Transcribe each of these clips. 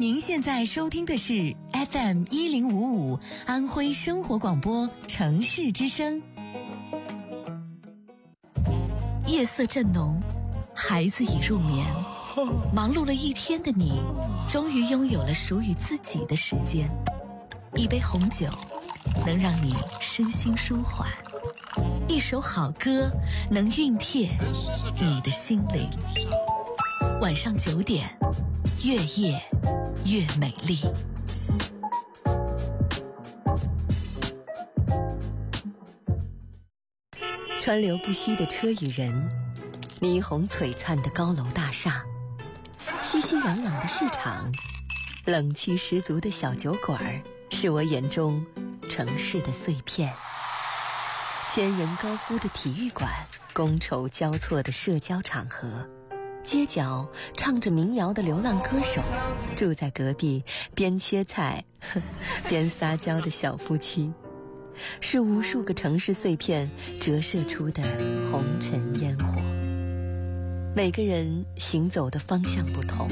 您现在收听的是 FM 一零五五安徽生活广播城市之声。夜色正浓，孩子已入眠，忙碌了一天的你，终于拥有了属于自己的时间。一杯红酒，能让你身心舒缓；一首好歌，能熨帖你的心灵。晚上九点，越夜越美丽。川流不息的车与人，霓虹璀璨的高楼大厦，熙熙攘攘的市场，冷气十足的小酒馆，是我眼中城市的碎片。千人高呼的体育馆，觥筹交错的社交场合。街角唱着民谣的流浪歌手，住在隔壁边切菜 边撒娇的小夫妻，是无数个城市碎片折射出的红尘烟火。每个人行走的方向不同，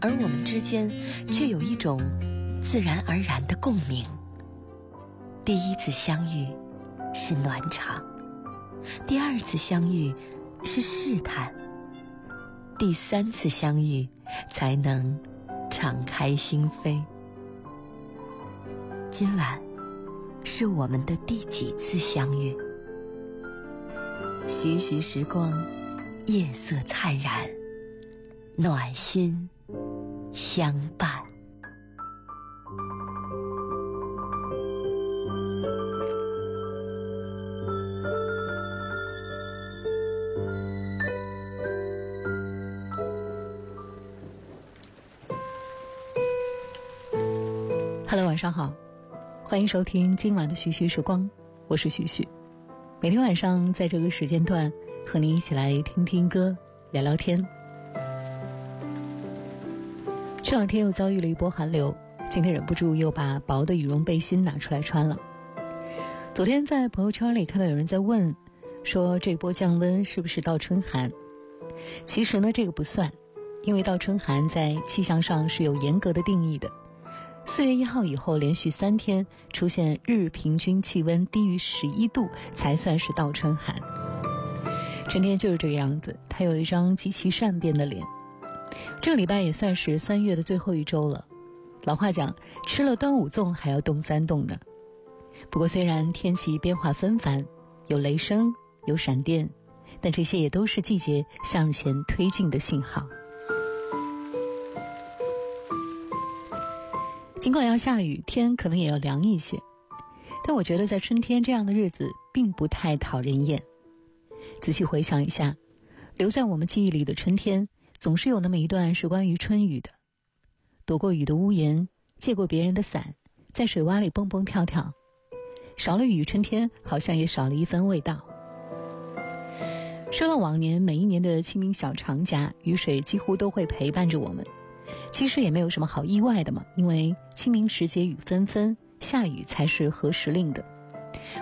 而我们之间却有一种自然而然的共鸣。第一次相遇是暖场，第二次相遇是试探。第三次相遇，才能敞开心扉。今晚是我们的第几次相遇？徐徐时光，夜色灿然，暖心相伴。Hello，晚上好，欢迎收听今晚的徐徐时光，我是徐徐。每天晚上在这个时间段和你一起来听听歌，聊聊天。这两天又遭遇了一波寒流，今天忍不住又把薄的羽绒背心拿出来穿了。昨天在朋友圈里看到有人在问，说这波降温是不是倒春寒？其实呢，这个不算，因为倒春寒在气象上是有严格的定义的。四月一号以后，连续三天出现日平均气温低于十一度，才算是倒春寒。春天就是这个样子，它有一张极其善变的脸。这个礼拜也算是三月的最后一周了。老话讲，吃了端午粽还要冻三冻呢。不过虽然天气变化纷繁，有雷声，有闪电，但这些也都是季节向前推进的信号。尽管要下雨，天可能也要凉一些，但我觉得在春天这样的日子并不太讨人厌。仔细回想一下，留在我们记忆里的春天，总是有那么一段是关于春雨的。躲过雨的屋檐，借过别人的伞，在水洼里蹦蹦跳跳。少了雨，春天好像也少了一分味道。说到往年每一年的清明小长假，雨水几乎都会陪伴着我们。其实也没有什么好意外的嘛，因为清明时节雨纷纷，下雨才是合时令的。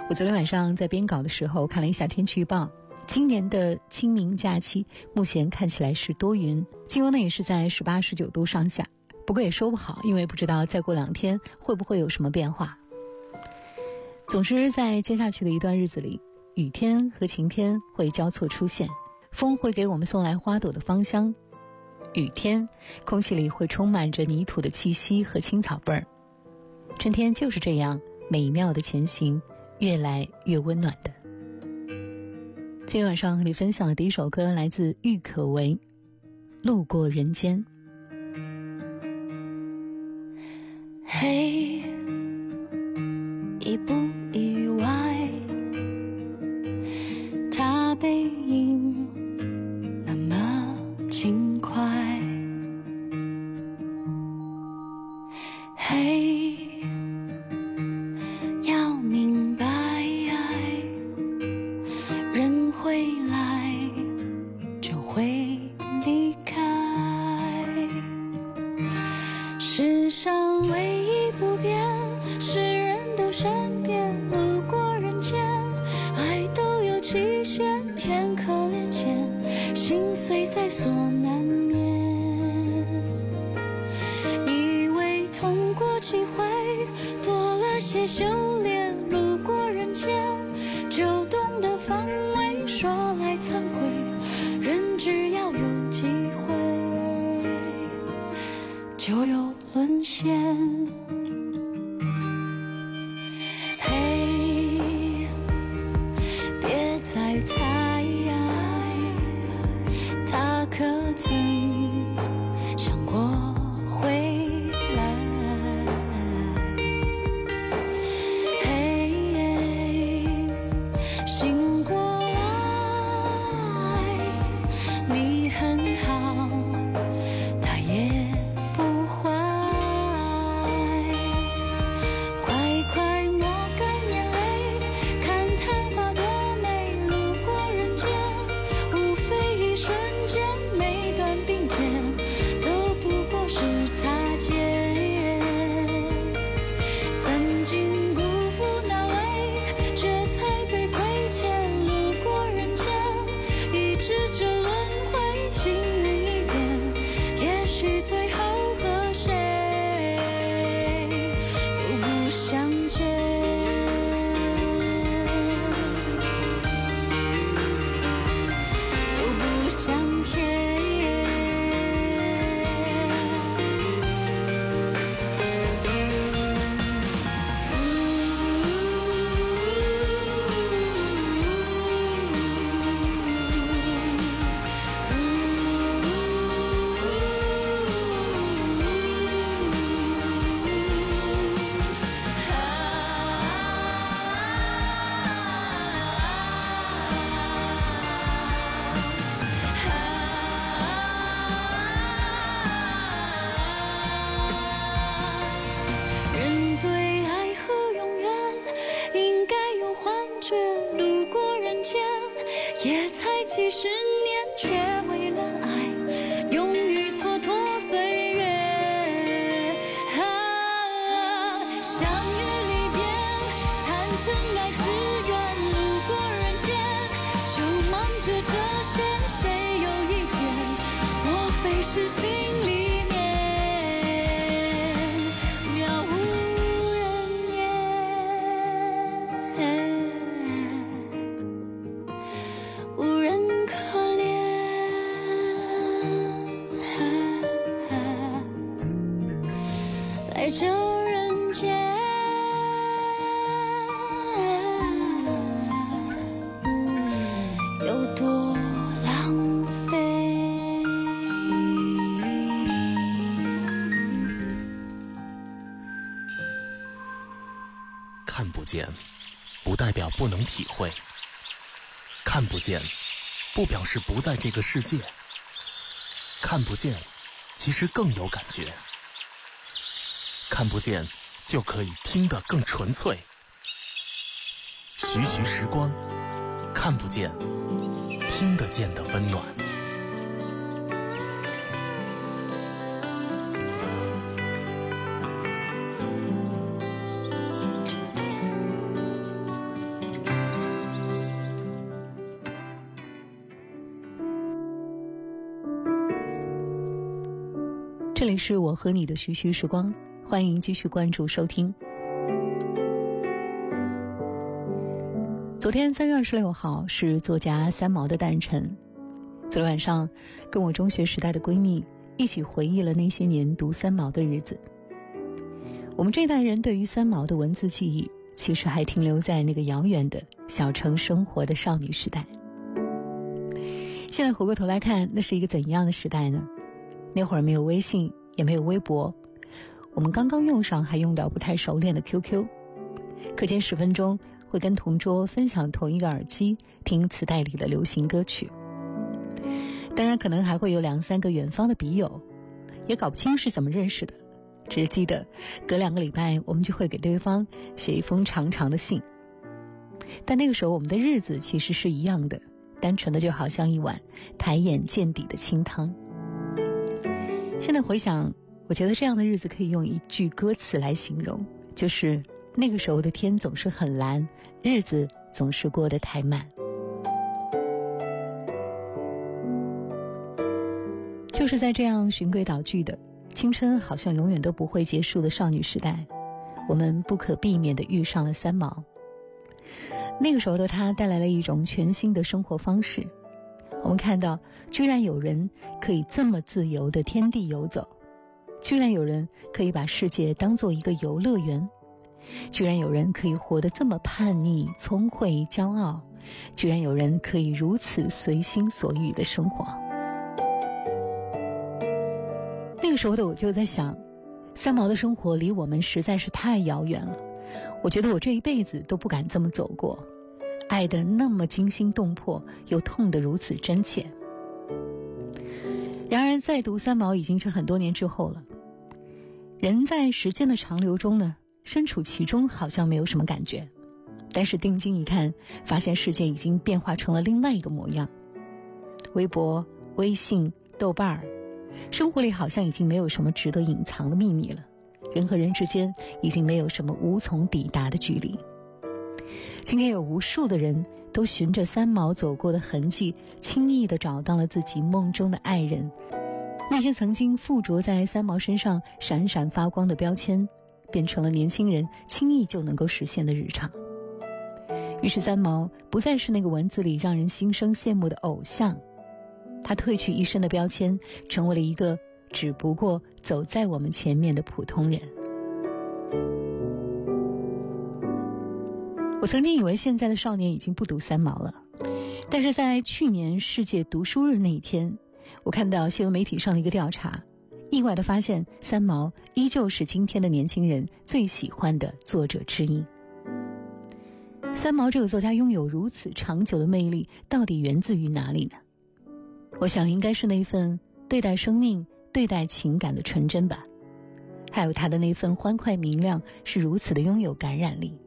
我昨天晚上在编稿的时候看了一下天气预报，今年的清明假期目前看起来是多云，气温呢也是在十八十九度上下。不过也说不好，因为不知道再过两天会不会有什么变化。总之，在接下去的一段日子里，雨天和晴天会交错出现，风会给我们送来花朵的芳香。雨天，空气里会充满着泥土的气息和青草味儿。春天就是这样美妙的前行，越来越温暖的。今天晚上和你分享的第一首歌来自郁可唯，《路过人间》。嘿，意不是谁？见，不代表不能体会，看不见，不表示不在这个世界。看不见，其实更有感觉。看不见，就可以听得更纯粹。徐徐时光，看不见，听得见的温暖。是我和你的徐徐时光，欢迎继续关注收听。昨天三月二十六号是作家三毛的诞辰，昨天晚上跟我中学时代的闺蜜一起回忆了那些年读三毛的日子。我们这代人对于三毛的文字记忆，其实还停留在那个遥远的小城生活的少女时代。现在回过头来看，那是一个怎样的时代呢？那会儿没有微信，也没有微博，我们刚刚用上还用到不太熟练的 QQ，课间十分钟会跟同桌分享同一个耳机，听磁带里的流行歌曲。当然，可能还会有两三个远方的笔友，也搞不清是怎么认识的，只记得隔两个礼拜我们就会给对方写一封长长的信。但那个时候我们的日子其实是一样的，单纯的就好像一碗抬眼见底的清汤。现在回想，我觉得这样的日子可以用一句歌词来形容，就是那个时候的天总是很蓝，日子总是过得太慢。就是在这样循规蹈矩的青春好像永远都不会结束的少女时代，我们不可避免的遇上了三毛。那个时候的他带来了一种全新的生活方式。我们看到，居然有人可以这么自由的天地游走，居然有人可以把世界当做一个游乐园，居然有人可以活得这么叛逆、聪慧、骄傲，居然有人可以如此随心所欲的生活。那个时候的我就在想，三毛的生活离我们实在是太遥远了。我觉得我这一辈子都不敢这么走过，爱的那么惊心动魄，又痛得如此真切。然而再读三毛已经是很多年之后了，人在时间的长流中呢，身处其中好像没有什么感觉，但是定睛一看，发现世界已经变化成了另外一个模样。微博、微信、豆瓣儿，生活里好像已经没有什么值得隐藏的秘密了。人和人之间已经没有什么无从抵达的距离。今天有无数的人都循着三毛走过的痕迹，轻易的找到了自己梦中的爱人。那些曾经附着在三毛身上闪闪发光的标签，变成了年轻人轻易就能够实现的日常。于是三毛不再是那个文字里让人心生羡慕的偶像，他褪去一身的标签，成为了一个。只不过走在我们前面的普通人。我曾经以为现在的少年已经不读三毛了，但是在去年世界读书日那一天，我看到新闻媒体上的一个调查，意外的发现三毛依旧是今天的年轻人最喜欢的作者之一。三毛这个作家拥有如此长久的魅力，到底源自于哪里呢？我想应该是那份对待生命。对待情感的纯真吧，还有他的那份欢快明亮，是如此的拥有感染力。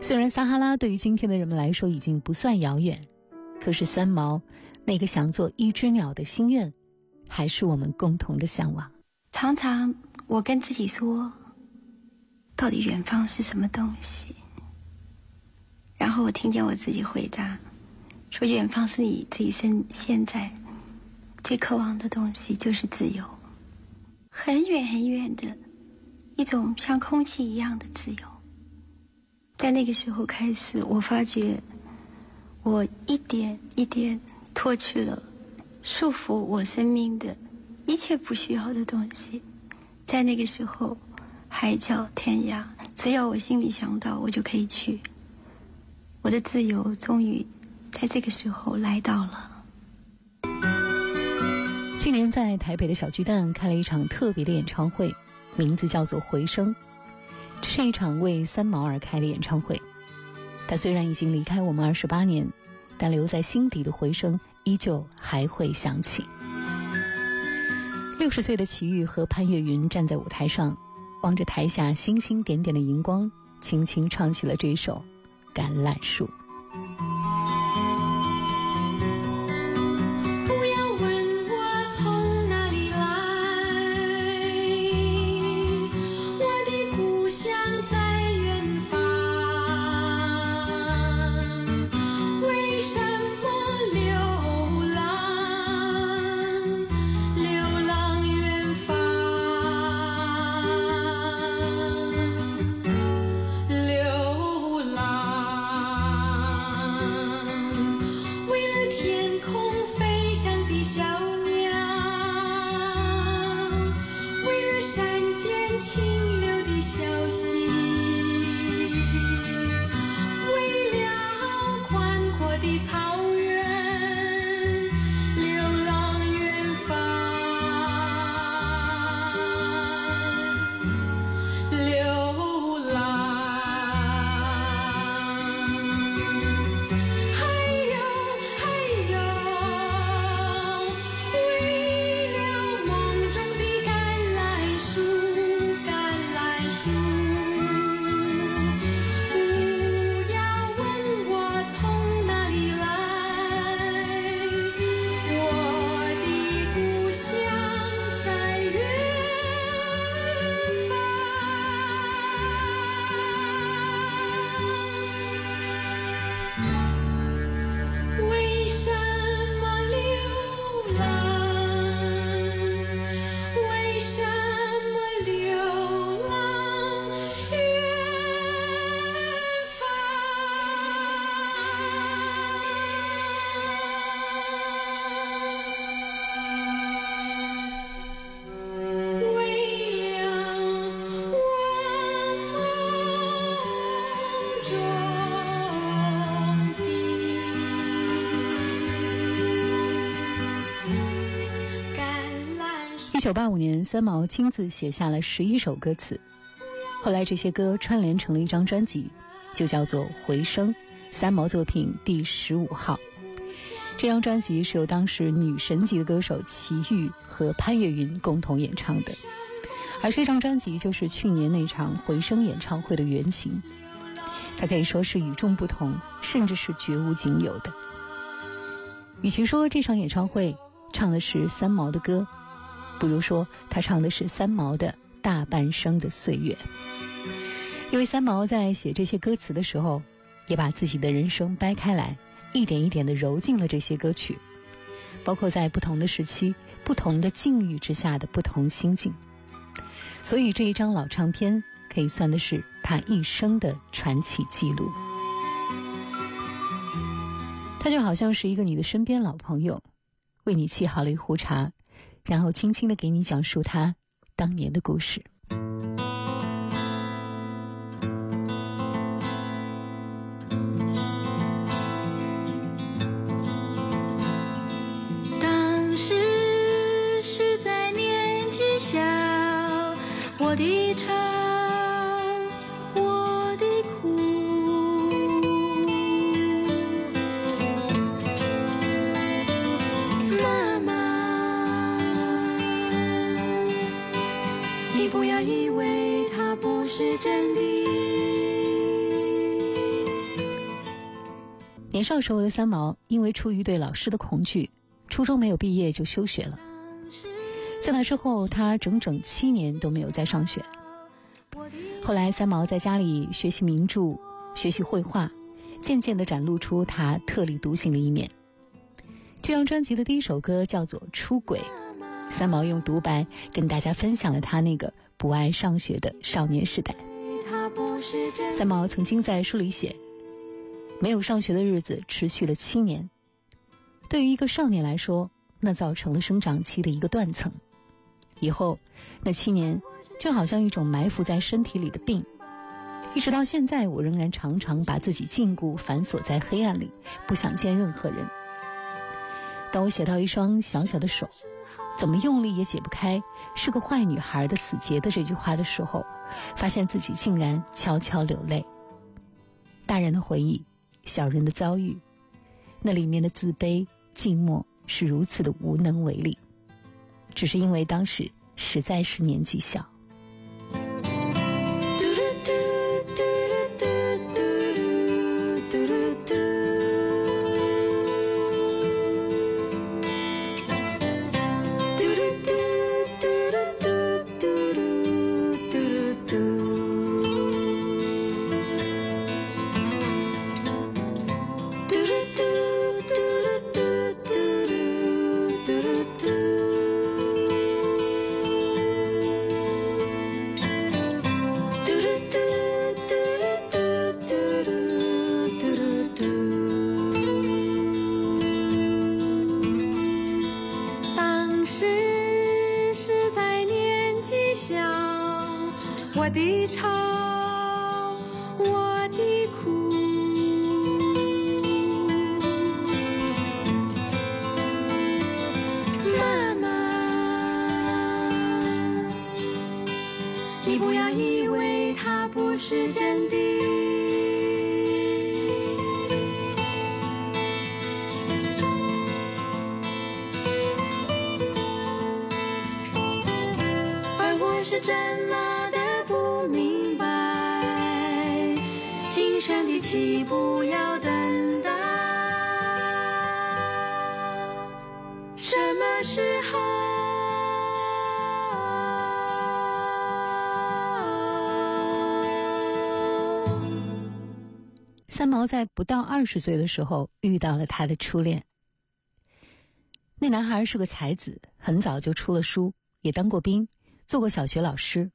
虽然撒哈拉对于今天的人们来说已经不算遥远，可是三毛那个想做一只鸟的心愿，还是我们共同的向往。常常我跟自己说，到底远方是什么东西？然后我听见我自己回答，说远方是你自己身现在。最渴望的东西就是自由，很远很远的一种像空气一样的自由。在那个时候开始，我发觉我一点一点脱去了束缚我生命的一切不需要的东西。在那个时候，海角天涯，只要我心里想到，我就可以去。我的自由终于在这个时候来到了。去年在台北的小巨蛋开了一场特别的演唱会，名字叫做《回声》。是一场为三毛而开的演唱会。他虽然已经离开我们二十八年，但留在心底的回声依旧还会响起。六十岁的齐豫和潘越云站在舞台上，望着台下星星点点的荧光，轻轻唱起了这首《橄榄树》。九八五年，三毛亲自写下了十一首歌词，后来这些歌串联成了一张专辑，就叫做《回声》，三毛作品第十五号。这张专辑是由当时女神级的歌手齐豫和潘越云共同演唱的，而这张专辑就是去年那场回声演唱会的原型。它可以说是与众不同，甚至是绝无仅有的。与其说这场演唱会唱的是三毛的歌，不如说他唱的是三毛的大半生的岁月。因为三毛在写这些歌词的时候，也把自己的人生掰开来。一点一点的揉进了这些歌曲，包括在不同的时期、不同的境遇之下的不同心境，所以这一张老唱片可以算的是他一生的传奇记录。他就好像是一个你的身边老朋友，为你沏好了一壶茶，然后轻轻的给你讲述他当年的故事。年少时候的三毛，因为出于对老师的恐惧，初中没有毕业就休学了。在那之后，他整整七年都没有再上学。后来，三毛在家里学习名著，学习绘画，渐渐的展露出他特立独行的一面。这张专辑的第一首歌叫做《出轨》，三毛用独白跟大家分享了他那个不爱上学的少年时代。三毛曾经在书里写，没有上学的日子持续了七年，对于一个少年来说，那造成了生长期的一个断层。以后那七年就好像一种埋伏在身体里的病，一直到现在，我仍然常常把自己禁锢反锁在黑暗里，不想见任何人。当我写到一双小小的手，怎么用力也解不开“是个坏女孩的死结”的这句话的时候，发现自己竟然悄悄流泪。大人的回忆，小人的遭遇，那里面的自卑、寂寞是如此的无能为力。只是因为当时实在是年纪小。在不到二十岁的时候遇到了他的初恋。那男孩是个才子，很早就出了书，也当过兵，做过小学老师。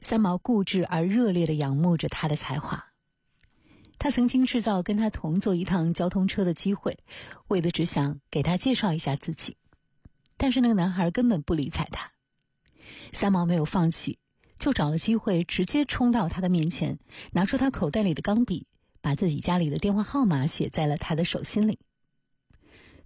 三毛固执而热烈的仰慕着他的才华。他曾经制造跟他同坐一趟交通车的机会，为的只想给他介绍一下自己。但是那个男孩根本不理睬他。三毛没有放弃，就找了机会直接冲到他的面前，拿出他口袋里的钢笔。把自己家里的电话号码写在了他的手心里，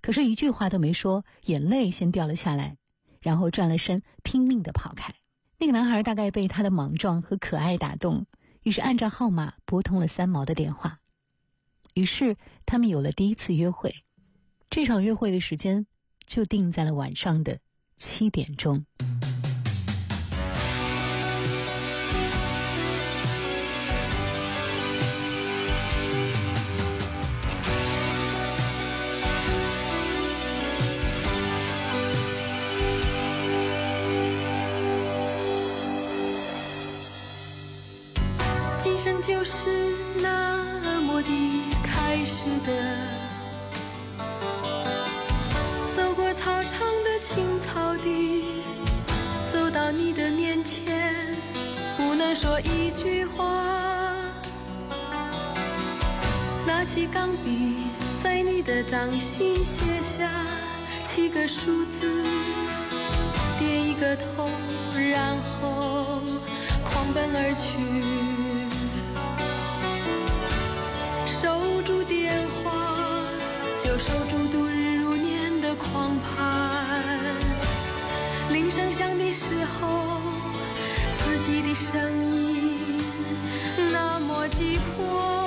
可是，一句话都没说，眼泪先掉了下来，然后转了身，拼命的跑开。那个男孩大概被他的莽撞和可爱打动，于是按照号码拨通了三毛的电话。于是他们有了第一次约会。这场约会的时间就定在了晚上的七点钟。生就是那么的开始的，走过操场的青草地，走到你的面前，不能说一句话，拿起钢笔，在你的掌心写下七个数字，点一个头，然后狂奔而去。守住电话，就守住度日如年的狂盼。铃声响的时候，自己的声音那么急迫。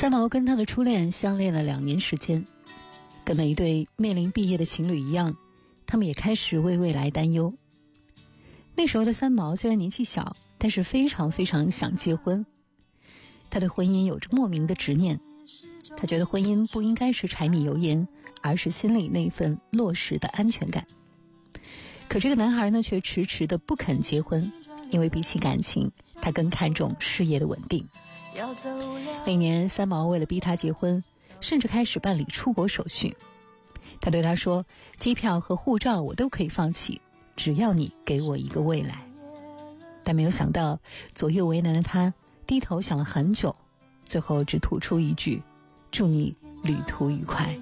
三毛跟他的初恋相恋了两年时间，跟每一对面临毕业的情侣一样，他们也开始为未来担忧。那时候的三毛虽然年纪小，但是非常非常想结婚。他对婚姻有着莫名的执念，他觉得婚姻不应该是柴米油盐，而是心里那份落实的安全感。可这个男孩呢，却迟迟的不肯结婚，因为比起感情，他更看重事业的稳定。那年，三毛为了逼他结婚，甚至开始办理出国手续。他对他说：“机票和护照我都可以放弃，只要你给我一个未来。”但没有想到，左右为难的他低头想了很久，最后只吐出一句：“祝你旅途愉快。”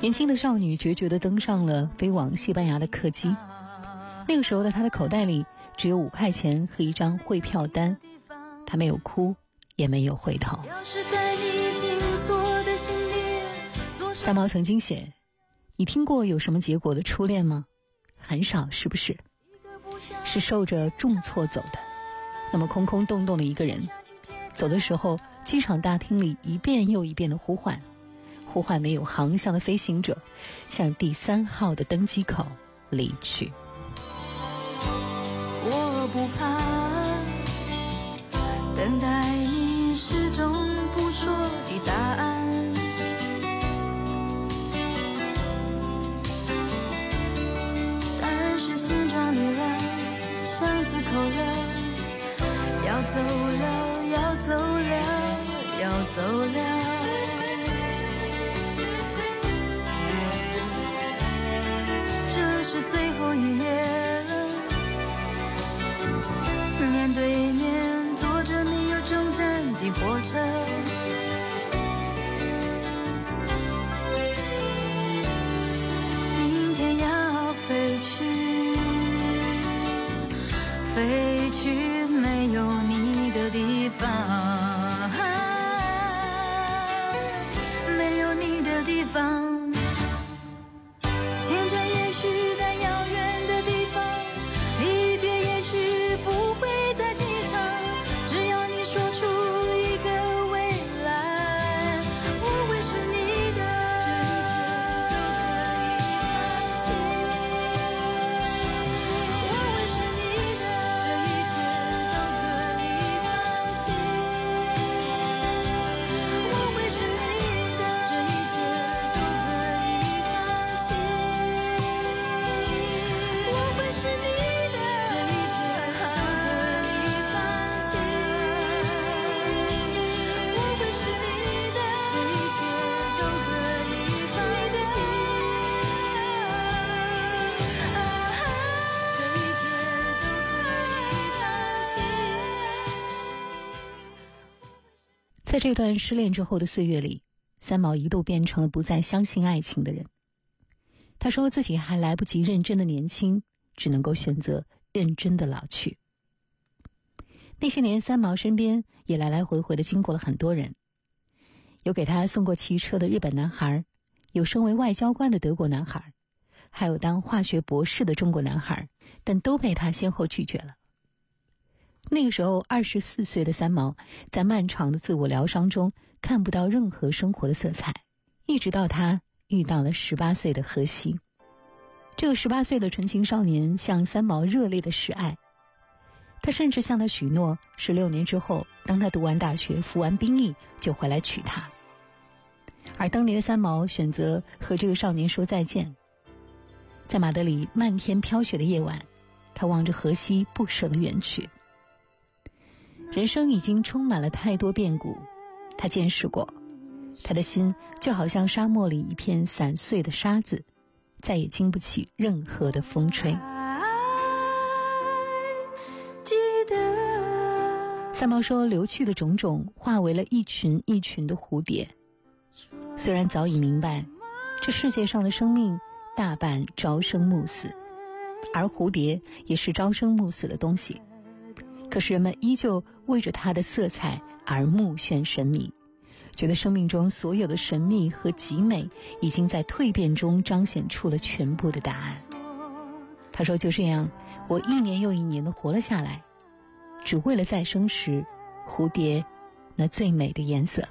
年轻的少女决绝的登上了飞往西班牙的客机。那个时候的她的口袋里。只有五块钱和一张汇票单，他没有哭，也没有回头。三毛曾经写：“你听过有什么结果的初恋吗？很少，是不是？是受着重挫走的。那么空空洞洞的一个人，走的时候，机场大厅里一遍又一遍的呼唤，呼唤没有航向的飞行者，向第三号的登机口离去。我不怕等待你始终不说的答案。”心装离了，巷子口了，要走了，要走了，要走了。这是最后一页这段失恋之后的岁月里，三毛一度变成了不再相信爱情的人。他说自己还来不及认真的年轻，只能够选择认真的老去。那些年，三毛身边也来来回回的经过了很多人，有给他送过汽车的日本男孩，有身为外交官的德国男孩，还有当化学博士的中国男孩，但都被他先后拒绝了。那个时候，二十四岁的三毛在漫长的自我疗伤中看不到任何生活的色彩，一直到他遇到了十八岁的荷西。这个十八岁的纯情少年向三毛热烈的示爱，他甚至向他许诺，十六年之后，当他读完大学、服完兵役，就回来娶她。而当年的三毛选择和这个少年说再见，在马德里漫天飘雪的夜晚，他望着荷西，不舍的远去。人生已经充满了太多变故，他见识过，他的心就好像沙漠里一片散碎的沙子，再也经不起任何的风吹。三毛说：“流去的种种化为了一群一群的蝴蝶。虽然早已明白，这世界上的生命大半朝生暮死，而蝴蝶也是朝生暮死的东西。”可是人们依旧为着它的色彩而目眩神迷，觉得生命中所有的神秘和极美已经在蜕变中彰显出了全部的答案。他说：“就这样，我一年又一年的活了下来，只为了再生时蝴蝶那最美的颜色。”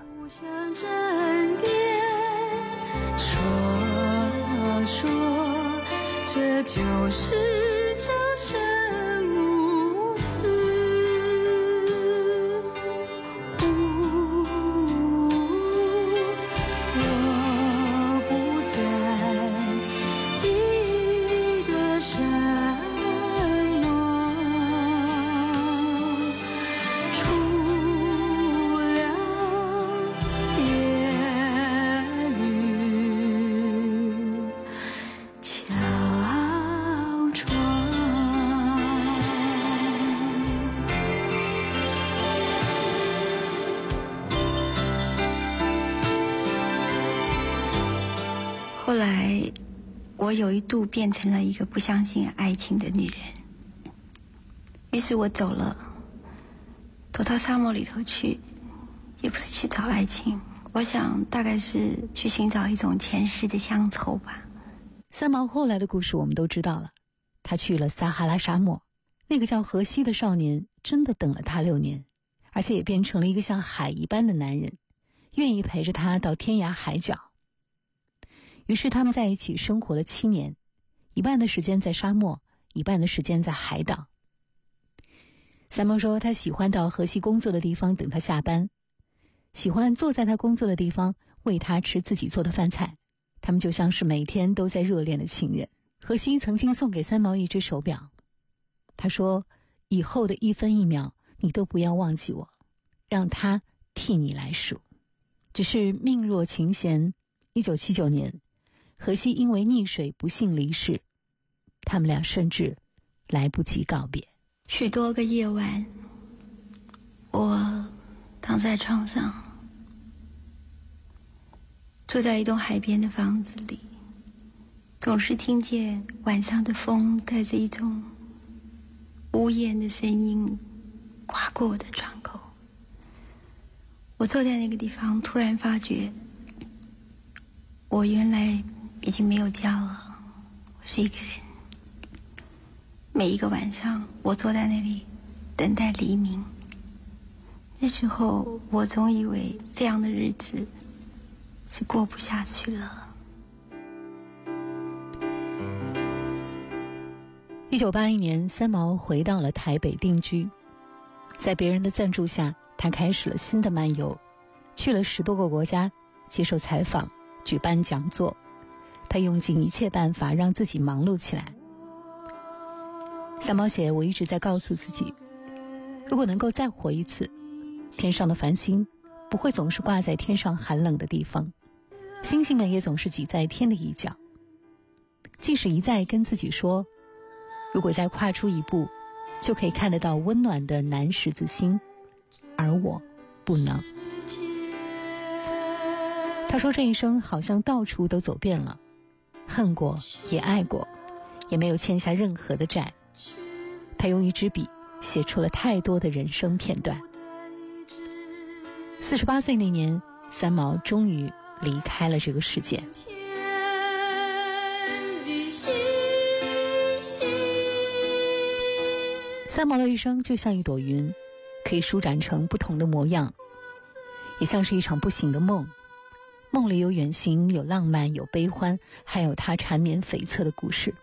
说说，这就是有一度变成了一个不相信爱情的女人，于是我走了，走到沙漠里头去，也不是去找爱情，我想大概是去寻找一种前世的乡愁吧。三毛后来的故事我们都知道了，他去了撒哈拉沙漠，那个叫荷西的少年真的等了他六年，而且也变成了一个像海一般的男人，愿意陪着他到天涯海角。于是他们在一起生活了七年，一半的时间在沙漠，一半的时间在海岛。三毛说，他喜欢到荷西工作的地方等他下班，喜欢坐在他工作的地方喂他吃自己做的饭菜。他们就像是每天都在热恋的情人。荷西曾经送给三毛一只手表，他说：“以后的一分一秒，你都不要忘记我，让他替你来数。”只是命若琴弦，一九七九年。荷西因为溺水不幸离世，他们俩甚至来不及告别。许多个夜晚，我躺在床上，住在一栋海边的房子里，总是听见晚上的风带着一种呜咽的声音刮过我的窗口。我坐在那个地方，突然发觉，我原来。已经没有家了，我是一个人。每一个晚上，我坐在那里等待黎明。那时候，我总以为这样的日子是过不下去了。一九八一年，三毛回到了台北定居，在别人的赞助下，他开始了新的漫游，去了十多个国家接受采访、举办讲座。他用尽一切办法让自己忙碌起来。三毛写：“我一直在告诉自己，如果能够再活一次，天上的繁星不会总是挂在天上寒冷的地方，星星们也总是挤在天的一角。即使一再跟自己说，如果再跨出一步，就可以看得到温暖的南十字星，而我不能。”他说：“这一生好像到处都走遍了。”恨过，也爱过，也没有欠下任何的债。他用一支笔写出了太多的人生片段。四十八岁那年，三毛终于离开了这个世界。三毛的一生就像一朵云，可以舒展成不同的模样，也像是一场不醒的梦。梦里有远行，有浪漫，有悲欢，还有他缠绵悱恻的故事。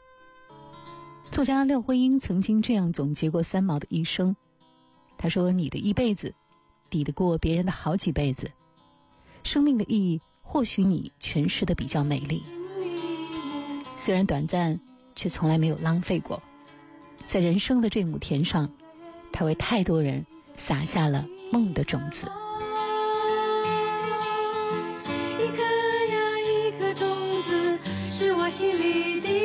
作家廖慧英曾经这样总结过三毛的一生：他说，你的一辈子抵得过别人的好几辈子。生命的意义，或许你诠释的比较美丽，虽然短暂，却从来没有浪费过。在人生的这亩田上，他为太多人撒下了梦的种子。心里的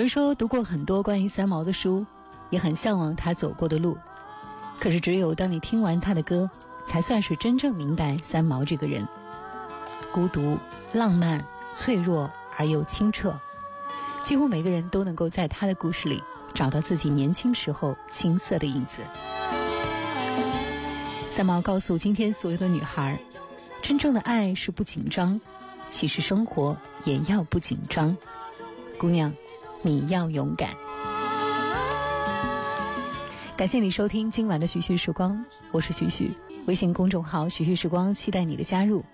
有人说读过很多关于三毛的书，也很向往他走过的路。可是只有当你听完他的歌，才算是真正明白三毛这个人：孤独、浪漫、脆弱而又清澈。几乎每个人都能够在他的故事里找到自己年轻时候青涩的影子。三毛告诉今天所有的女孩：真正的爱是不紧张，其实生活也要不紧张，姑娘。你要勇敢。感谢你收听今晚的徐徐时光，我是徐徐，微信公众号徐徐时光，期待你的加入。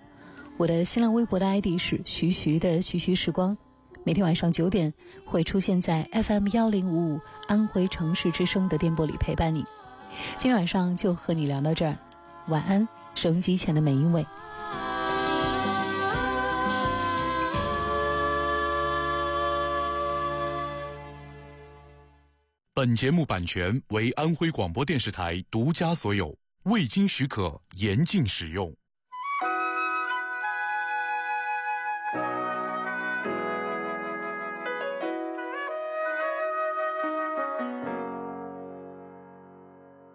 我的新浪微博的 ID 是徐徐的徐徐时光，每天晚上九点会出现在 FM 幺零五五安徽城市之声的电波里陪伴你。今天晚上就和你聊到这儿，晚安，收音机前的每一位。本节目版权为安徽广播电视台独家所有，未经许可严禁使用。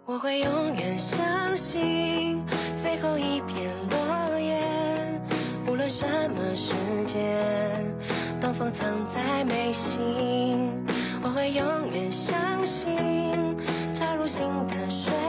我会永远相信最后一片落叶，无论什么时间，东风藏在眉心。永远相信，插入新的水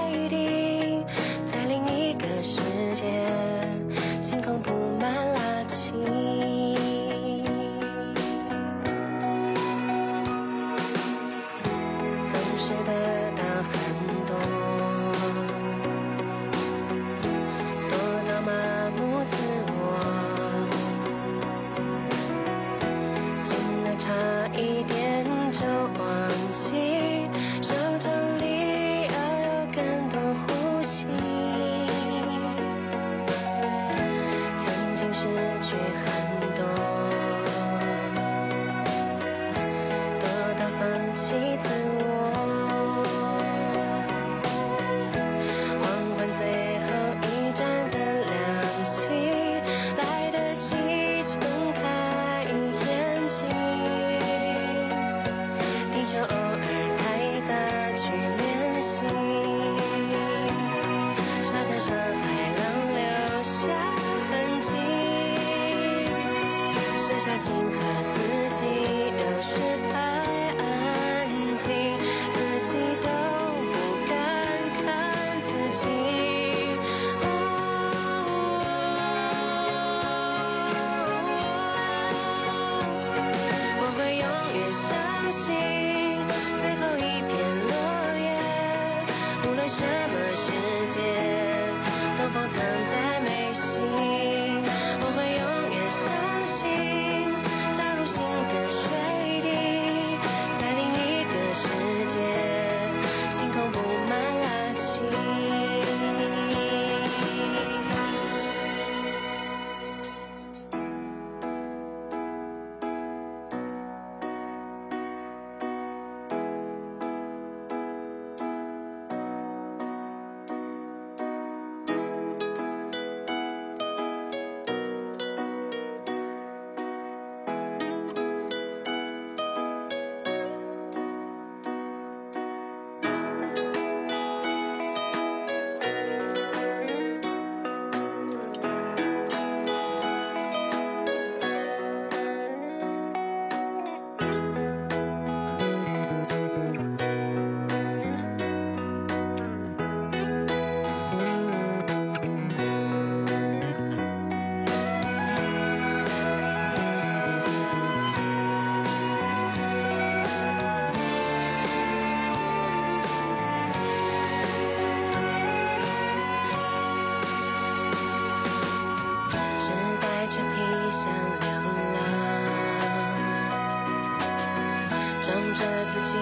着自己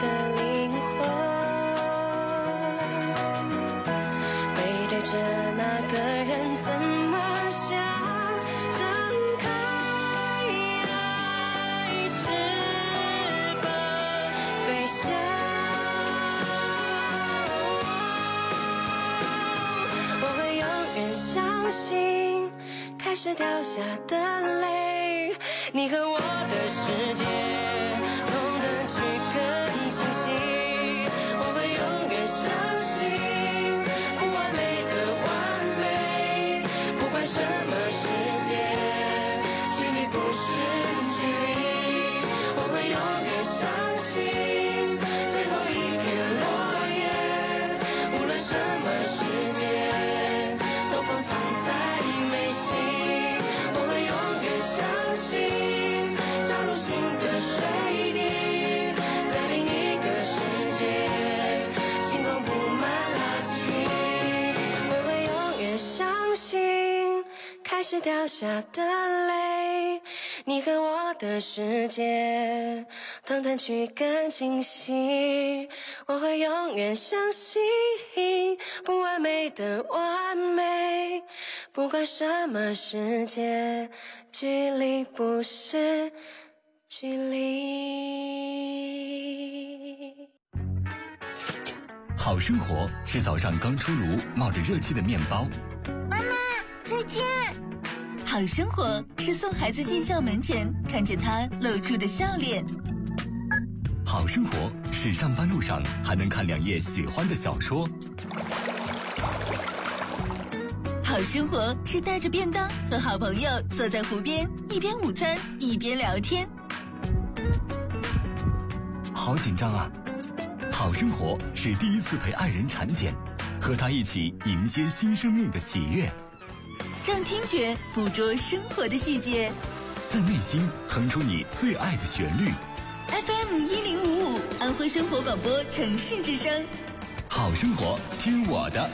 的灵魂，背对着那个人怎么想？张开翅膀飞翔。我会永远相信，开始掉下的下的泪，你和我的世界，同弹曲更清晰。我会永远相信不完美的完美，不管什么世界，距离不是距离。好生活是早上刚出炉冒着热气的面包。妈妈，再见。好生活是送孩子进校门前，看见他露出的笑脸。好生活是上班路上还能看两页喜欢的小说。好生活是带着便当和好朋友坐在湖边，一边午餐一边聊天。好紧张啊！好生活是第一次陪爱人产检，和他一起迎接新生命的喜悦。让听觉捕捉生活的细节，在内心哼出你最爱的旋律。FM 一零五五，安徽生活广播城市之声。好生活，听我的。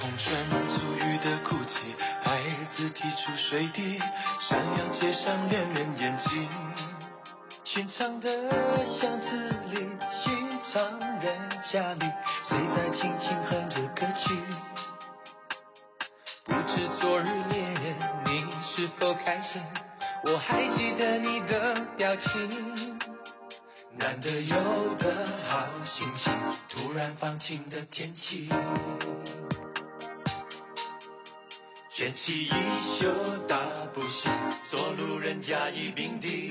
虹悬足雨的哭泣，孩子踢出水滴，闪亮街上恋人眼睛。寻常的巷子里，寻常人家里，谁在轻轻哼着歌曲？不知昨日恋人你是否开心？我还记得你的表情。难得有的好心情，突然放晴的天气。掀起衣袖大步行，做路人甲乙丙丁。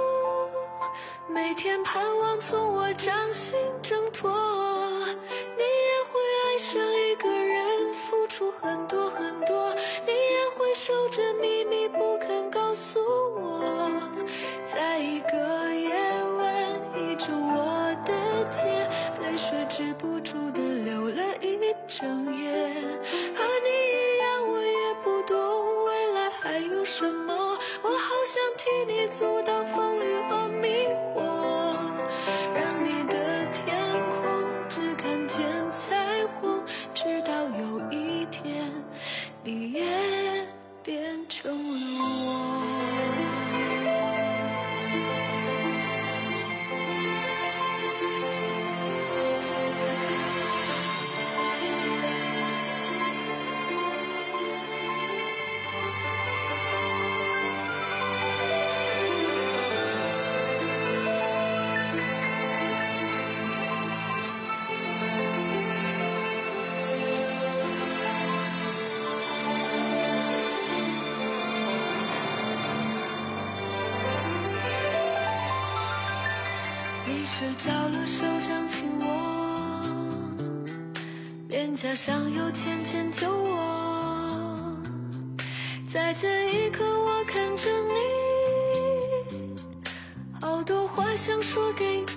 每天盼望从我掌心挣脱，浅浅酒窝。在这一刻，我看着你，好多话想说给你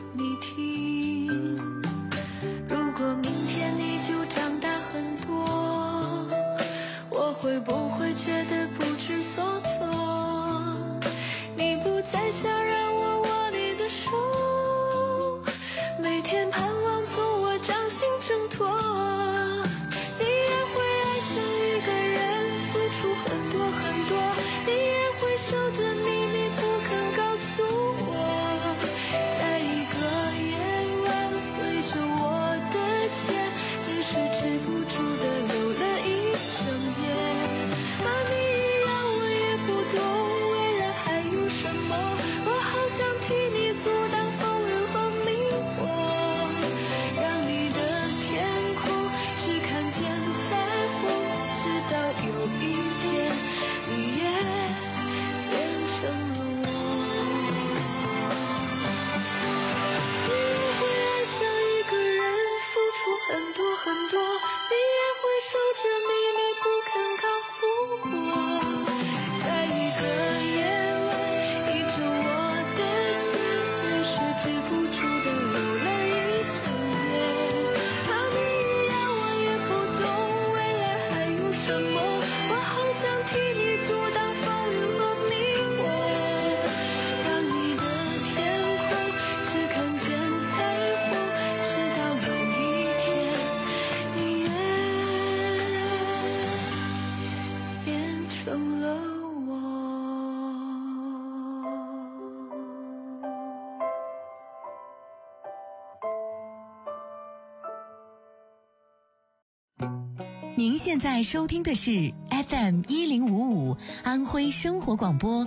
您现在收听的是 FM 一零五五安徽生活广播。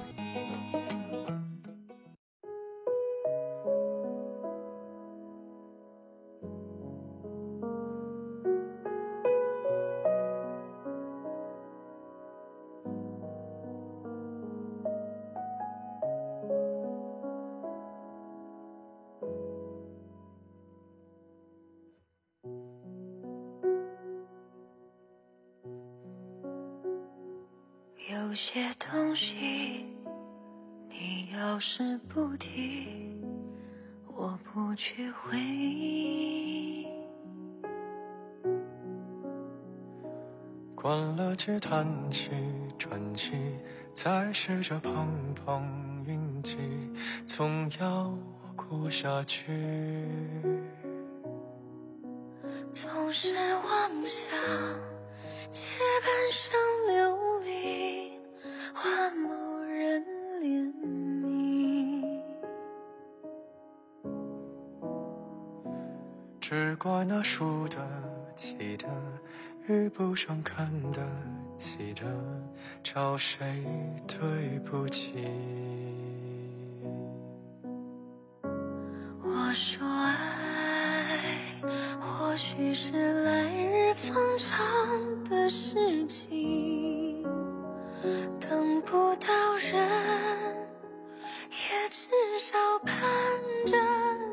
有些东西，你要是不提，我不去回忆。关了机，叹息喘息，再试着碰碰运气，总要过下去。总是妄想。谁对不起我说爱或许是来日方长的事情等不到人也至少盼着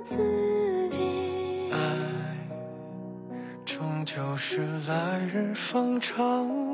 自己。爱终究是来日方长。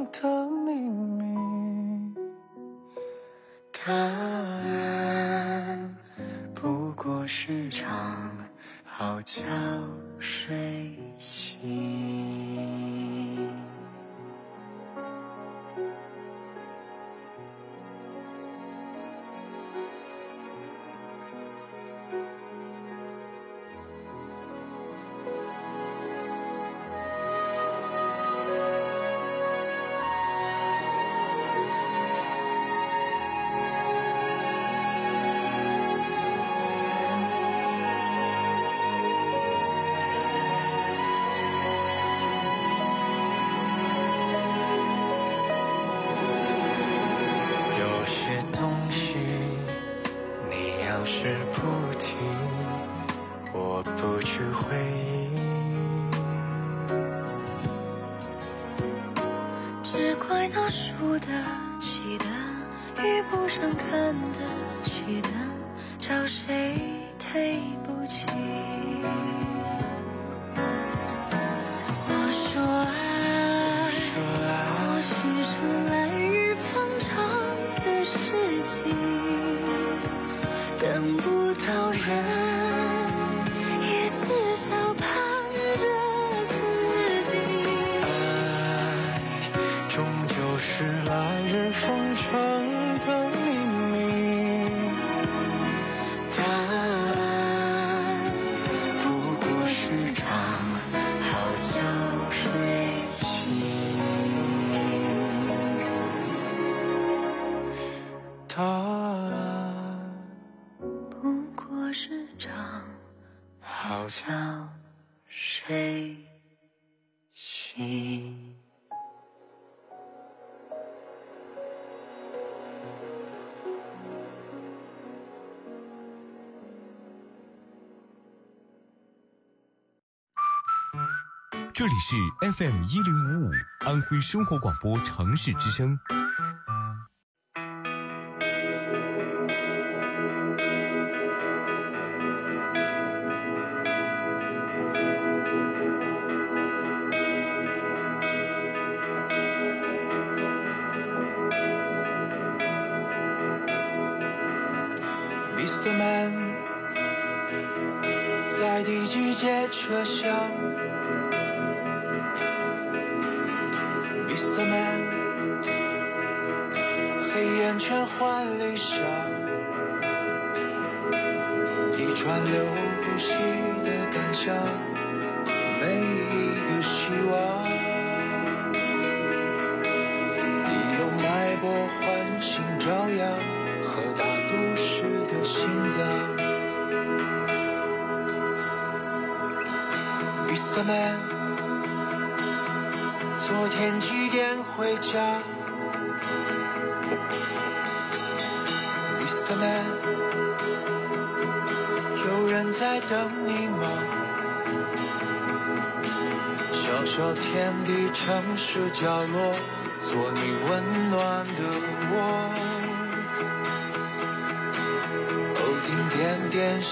这里是 fm 一零五五安徽生活广播城市之声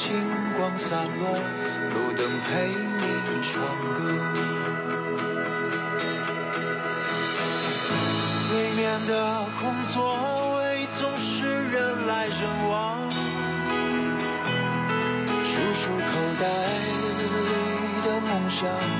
星光洒落路灯陪你唱歌。对面的空座位总是人来人往数数口袋里的梦想。